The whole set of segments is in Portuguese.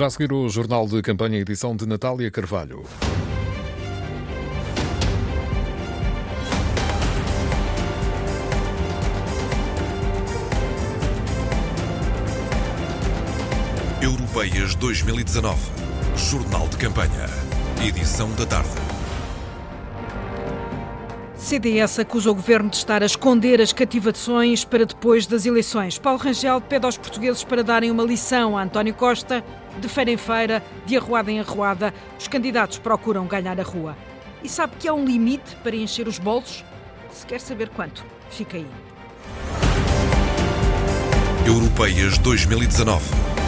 Já a seguir o Jornal de Campanha, edição de Natália Carvalho. Europeias 2019. Jornal de Campanha. Edição da tarde. CDS acusa o governo de estar a esconder as cativações para depois das eleições. Paulo Rangel pede aos portugueses para darem uma lição a António Costa. De feira em feira, de arruada em arruada, os candidatos procuram ganhar a rua. E sabe que há um limite para encher os bolsos? Se quer saber quanto, fica aí. Europeias 2019.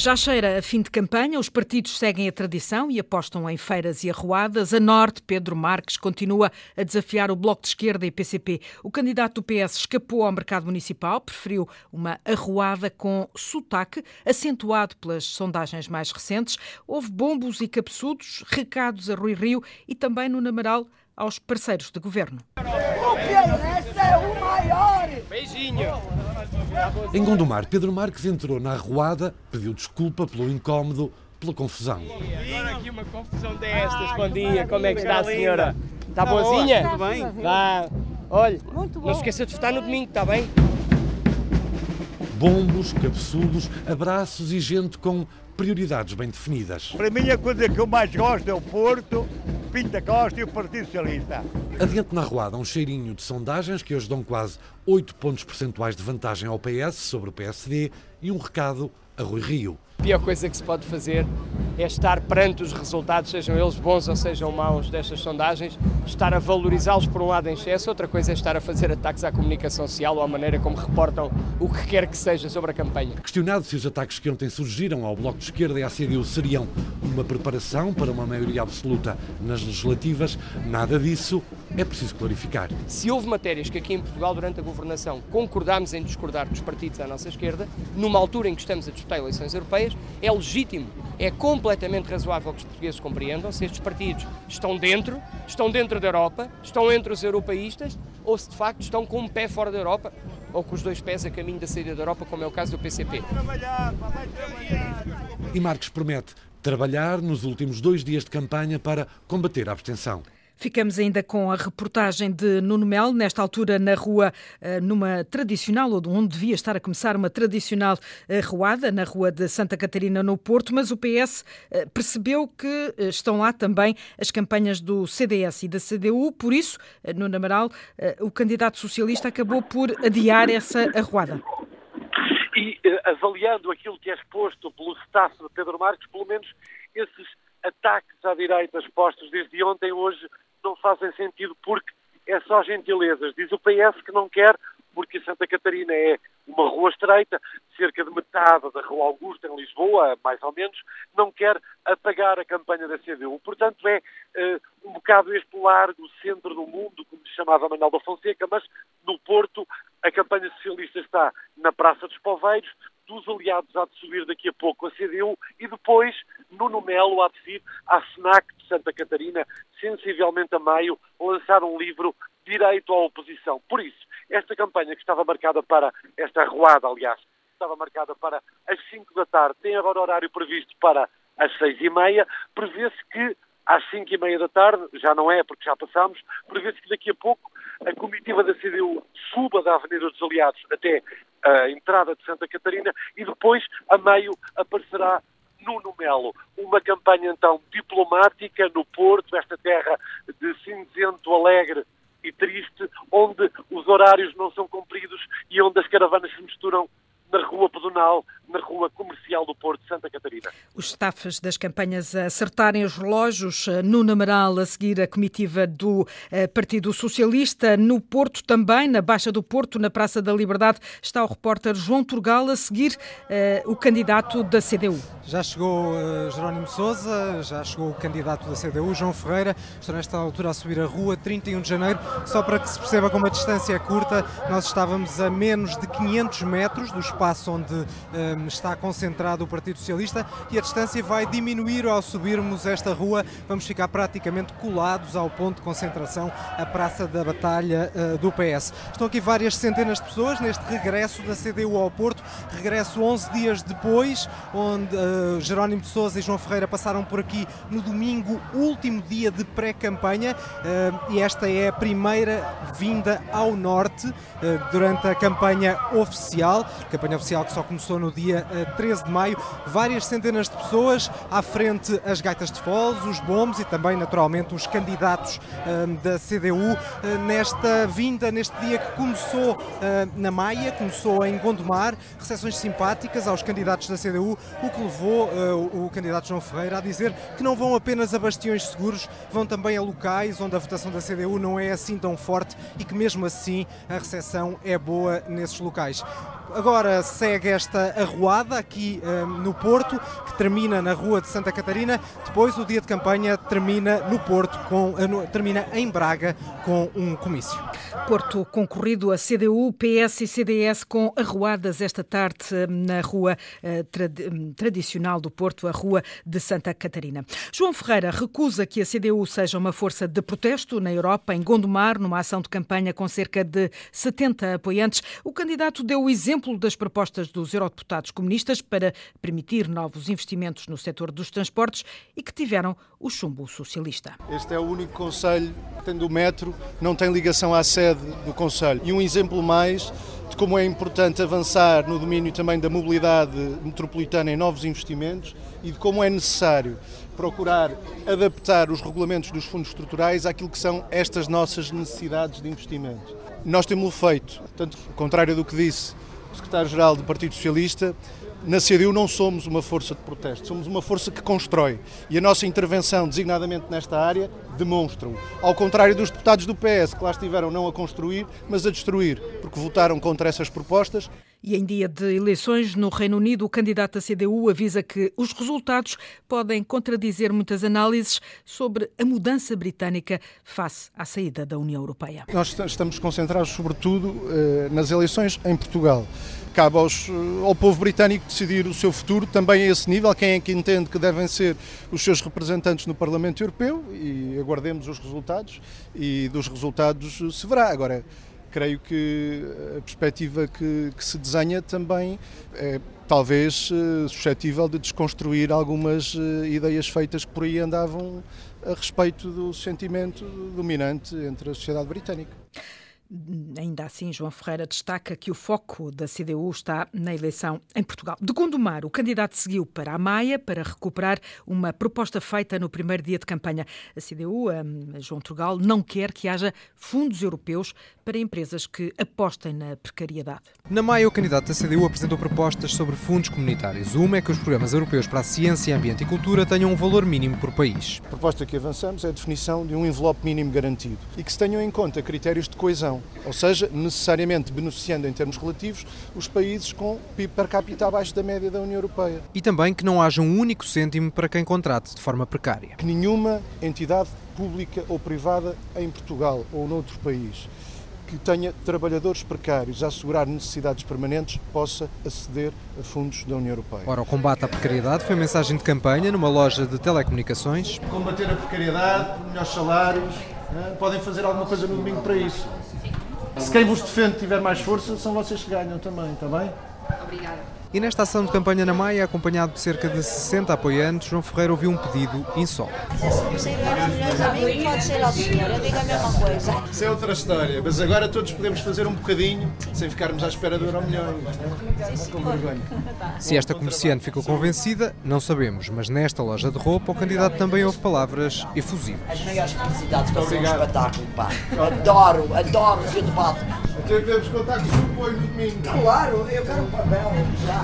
Já cheira a fim de campanha, os partidos seguem a tradição e apostam em feiras e arruadas. A Norte, Pedro Marques, continua a desafiar o Bloco de Esquerda e PCP. O candidato do PS escapou ao mercado municipal, preferiu uma arruada com sotaque, acentuado pelas sondagens mais recentes. Houve bombos e cabeçudos, recados a Rui Rio e também no Namaral aos parceiros de governo. O PRS é o maior! Beijinho! Em Gondomar, Pedro Marques entrou na arruada, pediu desculpa pelo incómodo, pela confusão. Agora aqui uma confusão destas. Bom dia, como é que está a senhora? Está boazinha? Tudo bem? Vá. Olha, Muito bom. não se esqueça de votar no domingo, está bem? Bombos, cabeçudos, abraços e gente com prioridades bem definidas. Para mim, a coisa que eu mais gosto é o Porto, Pinta Costa e o Partido Socialista. Adiante na arruada, um cheirinho de sondagens que hoje dão quase 8 pontos percentuais de vantagem ao PS sobre o PSD e um recado a Rui Rio. Pior coisa que se pode fazer é estar perante os resultados, sejam eles bons ou sejam maus destas sondagens, estar a valorizá-los por um lado em excesso, outra coisa é estar a fazer ataques à comunicação social ou à maneira como reportam o que quer que seja sobre a campanha. Questionado se os ataques que ontem surgiram ao Bloco de Esquerda e à CDU seriam uma preparação para uma maioria absoluta nas legislativas, nada disso é preciso clarificar. Se houve matérias que aqui em Portugal, durante a governação, concordámos em discordar dos partidos à nossa esquerda, numa altura em que estamos a disputar eleições europeias, é legítimo, é completamente razoável que os portugueses compreendam se estes partidos estão dentro, estão dentro da Europa, estão entre os europeístas, ou se de facto estão com um pé fora da Europa, ou com os dois pés a caminho da saída da Europa, como é o caso do PCP. E Marques promete trabalhar nos últimos dois dias de campanha para combater a abstenção. Ficamos ainda com a reportagem de Nuno Melo, nesta altura na rua, eh, numa tradicional, ou onde devia estar a começar uma tradicional eh, ruada, na rua de Santa Catarina, no Porto, mas o PS eh, percebeu que eh, estão lá também as campanhas do CDS e da CDU, por isso, eh, Nuno Amaral, eh, o candidato socialista acabou por adiar essa arruada. e eh, avaliando aquilo que é exposto pelo staff de Pedro Marques, pelo menos esses ataques à direita expostos desde ontem, hoje, não fazem sentido porque é só gentilezas. Diz o PS que não quer, porque Santa Catarina é uma rua estreita, cerca de metade da Rua Augusta, em Lisboa, mais ou menos, não quer apagar a campanha da CDU. Portanto, é eh, um bocado este largo centro do mundo, como se chamava Manuel da Fonseca, mas no Porto a campanha socialista está na Praça dos Poveiros, dos aliados há de subir daqui a pouco a CDU e depois Nuno Melo há de vir à SNAC de Santa Catarina, sensivelmente a maio, lançar um livro direito à oposição. Por isso, esta campanha que estava marcada para, esta arruada, aliás, estava marcada para as 5 da tarde, tem agora horário previsto para às 6 e meia, prevê-se que às 5 e meia da tarde, já não é porque já passamos, prevê-se que daqui a pouco a comitiva da CDU suba da Avenida dos Aliados até a entrada de Santa Catarina e depois, a meio, aparecerá Nuno Melo. Uma campanha, então, diplomática no Porto, esta terra de cinzento, alegre e triste, onde os horários não são cumpridos e onde as caravanas se misturam na Rua Pedonal, na Rua Comercial do Porto de Santa Catarina. Os staffs das campanhas a acertarem os relógios eh, no Namaral, a seguir a comitiva do eh, Partido Socialista. No Porto também, na Baixa do Porto, na Praça da Liberdade, está o repórter João Turgal a seguir eh, o candidato da CDU. Já chegou uh, Jerónimo Sousa, já chegou o candidato da CDU, João Ferreira, está nesta altura a subir a rua, 31 de janeiro, só para que se perceba como a distância é curta, nós estávamos a menos de 500 metros do espaço onde um, está concentrado o Partido Socialista e a distância vai diminuir ao subirmos esta rua, vamos ficar praticamente colados ao ponto de concentração, a Praça da Batalha uh, do PS. Estão aqui várias centenas de pessoas neste regresso da CDU ao Porto, regresso 11 dias depois, onde uh, Jerónimo de Souza e João Ferreira passaram por aqui no domingo, último dia de pré-campanha, uh, e esta é a primeira vinda ao norte durante a campanha oficial, campanha oficial que só começou no dia 13 de maio. Várias centenas de pessoas, à frente as gaitas de foles, os bombos e também, naturalmente, os candidatos da CDU nesta vinda, neste dia que começou na Maia, começou em Gondomar, recepções simpáticas aos candidatos da CDU, o que levou o candidato João Ferreira a dizer que não vão apenas a bastiões seguros, vão também a locais onde a votação da CDU não é assim tão forte e que mesmo assim a recepção é boa nesses locais. Agora segue esta arruada aqui um, no Porto, que termina na Rua de Santa Catarina. Depois o dia de campanha termina no Porto, com, termina em Braga com um comício. Porto concorrido a CDU, PS e CDS com arruadas esta tarde na rua uh, trad tradicional do Porto, a Rua de Santa Catarina. João Ferreira recusa que a CDU seja uma força de protesto na Europa, em Gondomar, numa ação de campanha com cerca de 70 apoiantes. O candidato deu o exemplo exemplo das propostas dos eurodeputados comunistas para permitir novos investimentos no setor dos transportes e que tiveram o chumbo socialista. Este é o único conselho que, tendo o metro, não tem ligação à sede do conselho. E um exemplo mais de como é importante avançar no domínio também da mobilidade metropolitana em novos investimentos e de como é necessário procurar adaptar os regulamentos dos fundos estruturais àquilo que são estas nossas necessidades de investimento. Nós temos feito, tanto ao contrário do que disse secretário-geral do Partido Socialista, na CDU não somos uma força de protesto, somos uma força que constrói. E a nossa intervenção, designadamente nesta área, demonstra-o. Ao contrário dos deputados do PS, que lá estiveram não a construir, mas a destruir, porque votaram contra essas propostas. E em dia de eleições no Reino Unido, o candidato da CDU avisa que os resultados podem contradizer muitas análises sobre a mudança britânica face à saída da União Europeia. Nós estamos concentrados, sobretudo, eh, nas eleições em Portugal cabe aos, ao povo britânico decidir o seu futuro também a esse nível, quem é que entende que devem ser os seus representantes no Parlamento Europeu e aguardemos os resultados e dos resultados se verá. Agora, creio que a perspectiva que, que se desenha também é talvez eh, suscetível de desconstruir algumas eh, ideias feitas que por aí andavam a respeito do sentimento dominante entre a sociedade britânica. Ainda assim, João Ferreira destaca que o foco da CDU está na eleição em Portugal. De Gondomar, o candidato seguiu para a Maia para recuperar uma proposta feita no primeiro dia de campanha. A CDU, a João Trugal, não quer que haja fundos europeus para empresas que apostem na precariedade. Na Maia, o candidato da CDU apresentou propostas sobre fundos comunitários. Uma é que os programas europeus para a ciência, ambiente e cultura tenham um valor mínimo por país. A proposta que avançamos é a definição de um envelope mínimo garantido e que se tenham em conta critérios de coesão ou seja, necessariamente beneficiando em termos relativos os países com PIB per capita abaixo da média da União Europeia. E também que não haja um único cêntimo para quem contrate de forma precária. Que nenhuma entidade pública ou privada em Portugal ou noutro país que tenha trabalhadores precários a assegurar necessidades permanentes possa aceder a fundos da União Europeia. Ora, o combate à precariedade foi mensagem de campanha numa loja de telecomunicações. Combater a precariedade, melhores salários, né? podem fazer alguma coisa no domingo para isso. Se quem vos defende tiver mais força, são vocês que ganham também, está bem? Obrigada. E nesta ação de campanha na Maia, acompanhado de cerca de 60 apoiantes, João Ferreira ouviu um pedido insólito. Se pode ser ao senhor, eu digo a mesma coisa. Isso é outra história, mas agora todos podemos fazer um bocadinho sem ficarmos à espera do euro milhão. Se esta comerciante ficou convencida, não sabemos, mas nesta loja de roupa o candidato também ouve palavras efusivas. As maiores felicidades para ser um espetáculo, pá. Adoro, adoro ver debate. Até podemos contar com o seu apoio no domingo. Claro, eu quero um papel já.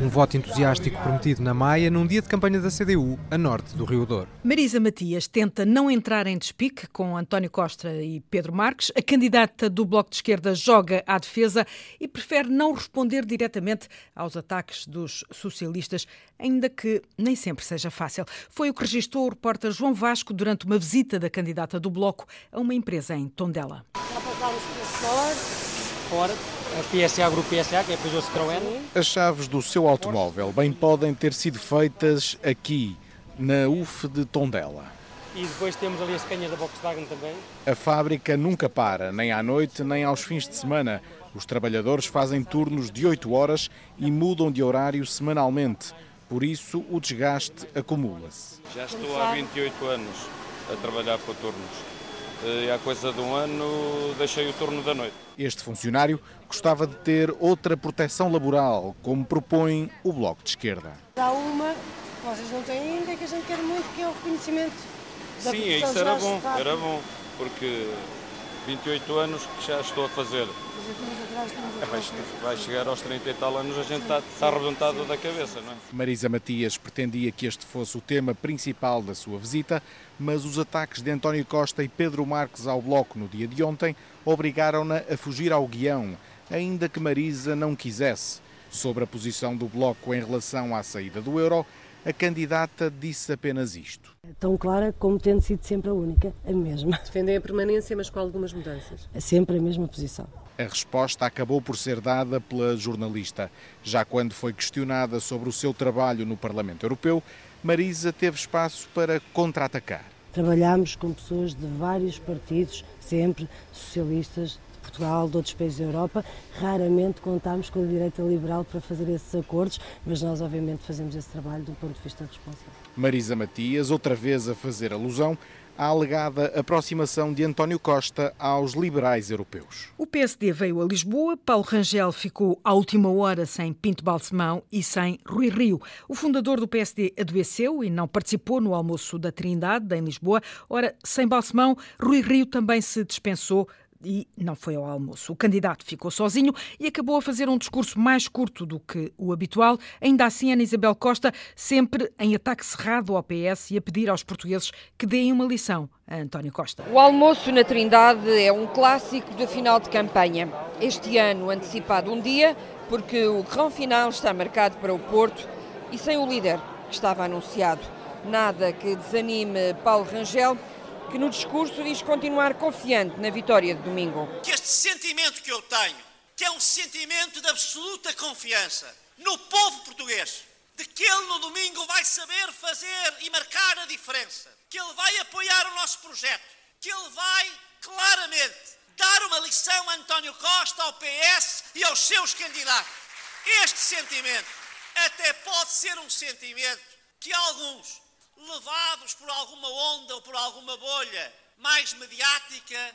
Um voto entusiástico prometido na Maia num dia de campanha da CDU, a norte do Rio Douro. Marisa Matias tenta não entrar em despique com António Costa e Pedro Marques. A candidata do Bloco de Esquerda joga à defesa e prefere não responder diretamente aos ataques dos socialistas, ainda que nem sempre seja fácil. Foi o que registrou o repórter João Vasco durante uma visita da candidata do Bloco a uma empresa em Tondela. Já passámos fora PSA, Grupo PSA, que é a Peugeot Citroën. As chaves do seu automóvel bem podem ter sido feitas aqui, na UF de Tondela. E depois temos ali as canhas da Volkswagen também. A fábrica nunca para, nem à noite, nem aos fins de semana. Os trabalhadores fazem turnos de 8 horas e mudam de horário semanalmente. Por isso, o desgaste acumula-se. Já estou há 28 anos a trabalhar para turnos. E há coisa de um ano deixei o turno da noite. Este funcionário gostava de ter outra proteção laboral, como propõe o Bloco de Esquerda. Há uma que vocês não têm ainda que a gente quer muito, que é o reconhecimento da Sim, isso era bom, era bom, porque 28 anos que já estou a fazer. É, vai, vai chegar aos 30 e tal anos, a gente está, está arrebentado da cabeça, não é? Marisa Matias pretendia que este fosse o tema principal da sua visita, mas os ataques de António Costa e Pedro Marques ao Bloco no dia de ontem obrigaram-na a fugir ao guião, ainda que Marisa não quisesse. Sobre a posição do Bloco em relação à saída do euro, a candidata disse apenas isto. Tão clara como tendo sido sempre a única, a mesma. Defendem a permanência, mas com algumas mudanças. É sempre a mesma posição. A resposta acabou por ser dada pela jornalista. Já quando foi questionada sobre o seu trabalho no Parlamento Europeu, Marisa teve espaço para contra-atacar. Trabalhamos com pessoas de vários partidos, sempre socialistas, Portugal, de outros países da Europa, raramente contamos com a direita liberal para fazer esses acordos, mas nós obviamente fazemos esse trabalho do ponto de vista responsável. Marisa Matias, outra vez a fazer alusão à alegada aproximação de António Costa aos liberais europeus. O PSD veio a Lisboa, Paulo Rangel ficou à última hora sem Pinto Balsemão e sem Rui Rio. O fundador do PSD adoeceu e não participou no almoço da Trindade, em Lisboa. Ora, sem Balsemão, Rui Rio também se dispensou e não foi ao almoço. O candidato ficou sozinho e acabou a fazer um discurso mais curto do que o habitual. Ainda assim, Ana Isabel Costa, sempre em ataque cerrado ao PS e a pedir aos portugueses que deem uma lição a António Costa. O almoço na Trindade é um clássico da final de campanha. Este ano antecipado um dia, porque o grão final está marcado para o Porto e sem o líder que estava anunciado. Nada que desanime Paulo Rangel que no discurso diz continuar confiante na vitória de domingo. Que este sentimento que eu tenho, que é um sentimento de absoluta confiança no povo português, de que ele no domingo vai saber fazer e marcar a diferença, que ele vai apoiar o nosso projeto, que ele vai claramente dar uma lição a António Costa, ao PS e aos seus candidatos. Este sentimento até pode ser um sentimento que alguns levados por alguma onda ou por alguma bolha mais mediática,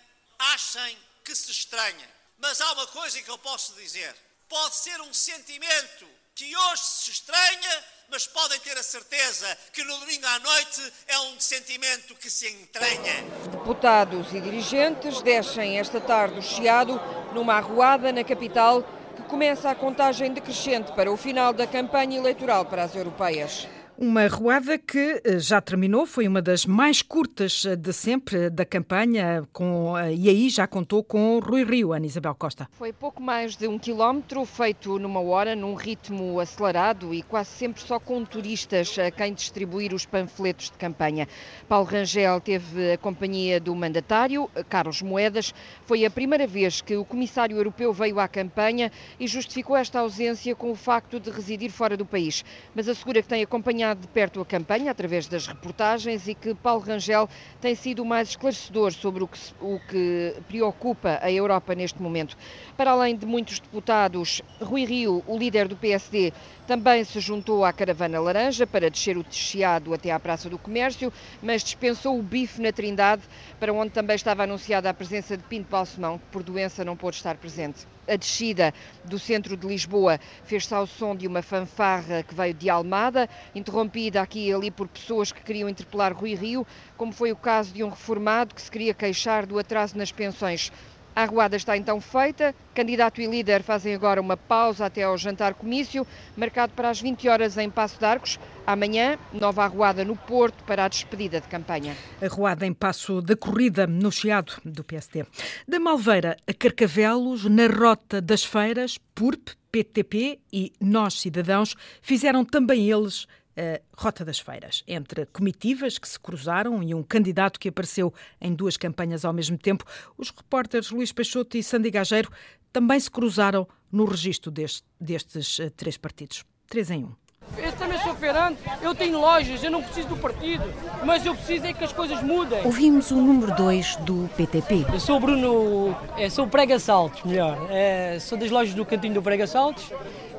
achem que se estranha. Mas há uma coisa que eu posso dizer: pode ser um sentimento que hoje se estranha, mas podem ter a certeza que no domingo à noite é um sentimento que se entranha. Deputados e dirigentes descem esta tarde o Chiado numa arruada na capital que começa a contagem decrescente para o final da campanha eleitoral para as europeias. Uma ruada que eh, já terminou, foi uma das mais curtas eh, de sempre da campanha, com, eh, e aí já contou com Rui Rio, Ana Isabel Costa. Foi pouco mais de um quilómetro, feito numa hora, num ritmo acelerado e quase sempre só com turistas a quem distribuir os panfletos de campanha. Paulo Rangel teve a companhia do mandatário, Carlos Moedas. Foi a primeira vez que o comissário europeu veio à campanha e justificou esta ausência com o facto de residir fora do país, mas assegura que tem acompanhado de perto a campanha através das reportagens e que Paulo Rangel tem sido mais esclarecedor sobre o que, o que preocupa a Europa neste momento. Para além de muitos deputados, Rui Rio, o líder do PSD, também se juntou à caravana laranja para descer o Chiado até à Praça do Comércio, mas dispensou o bife na Trindade, para onde também estava anunciada a presença de Pinto Balsemão, que por doença não pôde estar presente. A descida do centro de Lisboa fez-se ao som de uma fanfarra que veio de Almada, interrompida aqui e ali por pessoas que queriam interpelar Rui Rio, como foi o caso de um reformado que se queria queixar do atraso nas pensões. A arruada está então feita. Candidato e líder fazem agora uma pausa até ao jantar comício, marcado para as 20 horas em Passo de Arcos. Amanhã, nova arruada no Porto para a despedida de campanha. Arruada em passo da corrida no Chiado do PSD. Da Malveira a Carcavelos, na rota das feiras, PURP, PTP e Nós Cidadãos fizeram também eles a Rota das Feiras, entre comitivas que se cruzaram e um candidato que apareceu em duas campanhas ao mesmo tempo. Os repórteres Luís Peixoto e Sandy Gageiro também se cruzaram no registro deste, destes uh, três partidos. Três em um. Eu também sou feirante, eu tenho lojas, eu não preciso do partido, mas eu preciso é que as coisas mudem. Ouvimos o número 2 do PTP. Eu sou o Bruno, é, sou o Prega Saltos, melhor. É, sou das lojas do Cantinho do Prega Saltos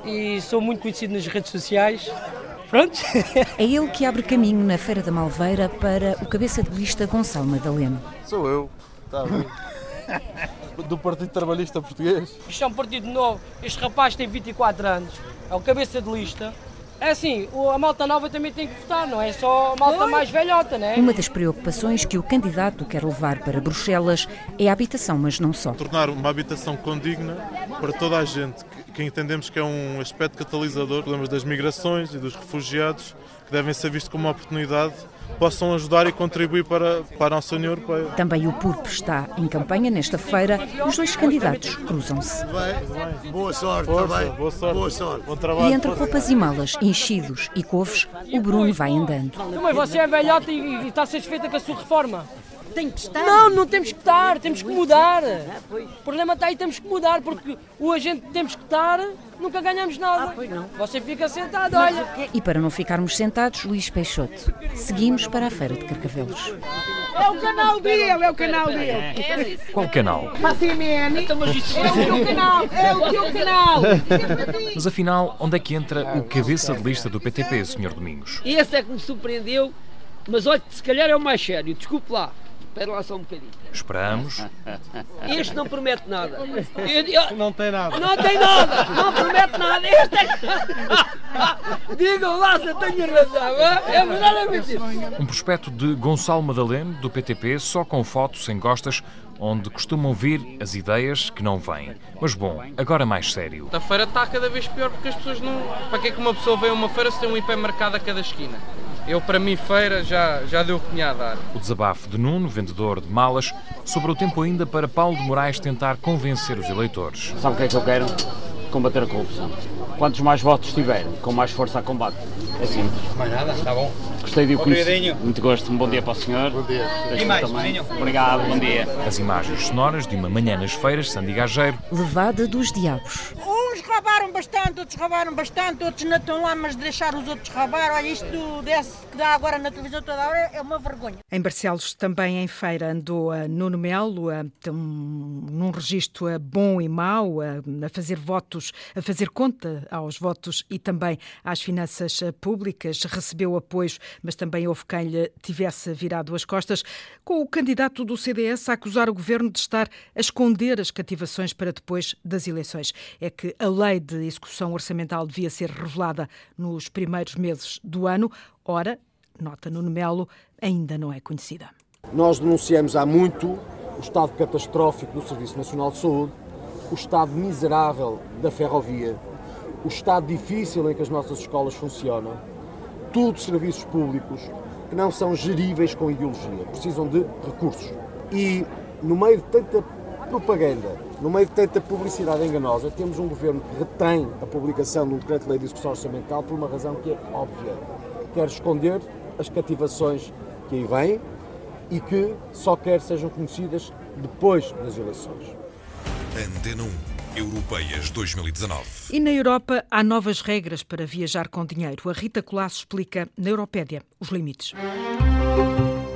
e sou muito conhecido nas redes sociais Pronto. É ele que abre caminho na Feira da Malveira para o cabeça de lista Gonçalo Madaleno. Sou eu. Está bem. Do Partido Trabalhista Português. Isto é um partido novo. Este rapaz tem 24 anos. É o cabeça de lista. É assim, a malta nova também tem que votar, não é só a malta mais velhota, né? Uma das preocupações que o candidato quer levar para Bruxelas é a habitação, mas não só. Tornar uma habitação condigna para toda a gente, que entendemos que é um aspecto catalisador, problemas das migrações e dos refugiados, que devem ser vistos como uma oportunidade possam ajudar e contribuir para, para a nossa União Europeia. Também o PURP está em campanha nesta feira os dois candidatos cruzam-se. Boa sorte, Força, boa sorte. Boa sorte. Bom trabalho. E entre roupas e malas, enchidos e couves, o Bruno vai andando. Mas você é velhota e, e está satisfeita com a sua reforma? Tem que estar. Não, não temos que estar, temos que mudar. O problema está aí, temos que mudar, porque o agente temos que estar, nunca ganhamos nada. Você fica sentado, olha. E para não ficarmos sentados, Luís Peixoto. Seguimos para a Feira de Carcavelos. É o canal dele, é o canal dele. Qual canal? CMN. É o teu canal, é o teu canal. Mas afinal, onde é que entra o cabeça de lista do PTP, Sr. Domingos? Esse é que me surpreendeu, mas olha, se calhar é o mais sério, desculpe lá. Espera lá só um bocadinho. Esperamos. Este não promete nada. Eu- eu- Não tem nada. Não tem nada, não promete nada. Este é... Digam lá se eu tenho razão. É verdade ou é mentira? Um prospecto de Gonçalo Madaleno, do PTP, só com fotos sem gostas, onde costumam vir as ideias que não vêm. Mas bom, agora mais sério. A feira está cada vez pior porque as pessoas não. Para que é que uma pessoa vem a uma feira se tem um IP marcado a cada esquina? Eu, para mim, feira já, já deu o que tinha a dar. O desabafo de Nuno, vendedor de malas, sobre o tempo ainda para Paulo de Moraes tentar convencer os eleitores. Sabe o que é que eu quero? Combater a corrupção. Quantos mais votos tiverem, com mais força a combate. É simples. Mais nada, está bom. Gostei de o conhecer. Muito gosto. Um bom dia para o senhor. Bom dia. E mais? Obrigado, bom dia. As imagens sonoras de uma manhã nas feiras, Sandy Gageiro, Levada dos diabos. Uns roubaram bastante, outros roubaram bastante, outros não estão lá, mas deixar os outros roubar. Olha, isto desse que dá agora na televisão toda hora é uma vergonha. Em Barcelos, também em feira, andou a Nuno Melo, a, um, num registro a bom e mau, a, a fazer votos, a fazer conta aos votos e também às finanças eh, públicas. Recebeu apoios, mas também houve quem lhe tivesse virado as costas, com o candidato do CDS a acusar o governo de estar a esconder as cativações para depois das eleições. É que a lei de execução orçamental devia ser revelada nos primeiros meses do ano. Ora, nota Nuno Melo, ainda não é conhecida. Nós denunciamos há muito o estado catastrófico do Serviço Nacional de Saúde, o estado miserável da ferrovia, o estado difícil em que as nossas escolas funcionam, tudo serviços públicos que não são geríveis com ideologia, precisam de recursos. E no meio de tanta propaganda, no meio de tanta publicidade enganosa, temos um governo que retém a publicação do decreto-lei de execução orçamental por uma razão que é óbvia. Quer esconder as cativações que aí vêm e que só quer sejam conhecidas depois das eleições. Antena 1, Europeias 2019. E na Europa há novas regras para viajar com dinheiro. A Rita Colasso explica na Europédia os limites.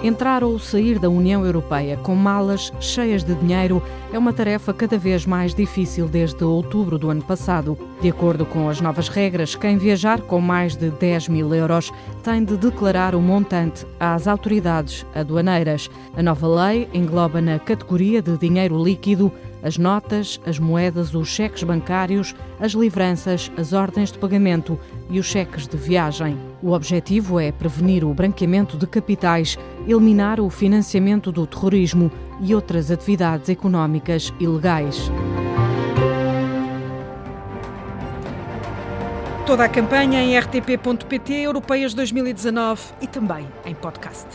Entrar ou sair da União Europeia com malas cheias de dinheiro é uma tarefa cada vez mais difícil desde outubro do ano passado. De acordo com as novas regras, quem viajar com mais de 10 mil euros tem de declarar o montante às autoridades aduaneiras. A nova lei engloba na categoria de dinheiro líquido as notas, as moedas, os cheques bancários, as livranças, as ordens de pagamento e os cheques de viagem. O objetivo é prevenir o branqueamento de capitais, eliminar o financiamento do terrorismo e outras atividades económicas ilegais. Toda a campanha em rtp.pt Europeias 2019 e também em podcast.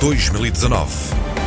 2019.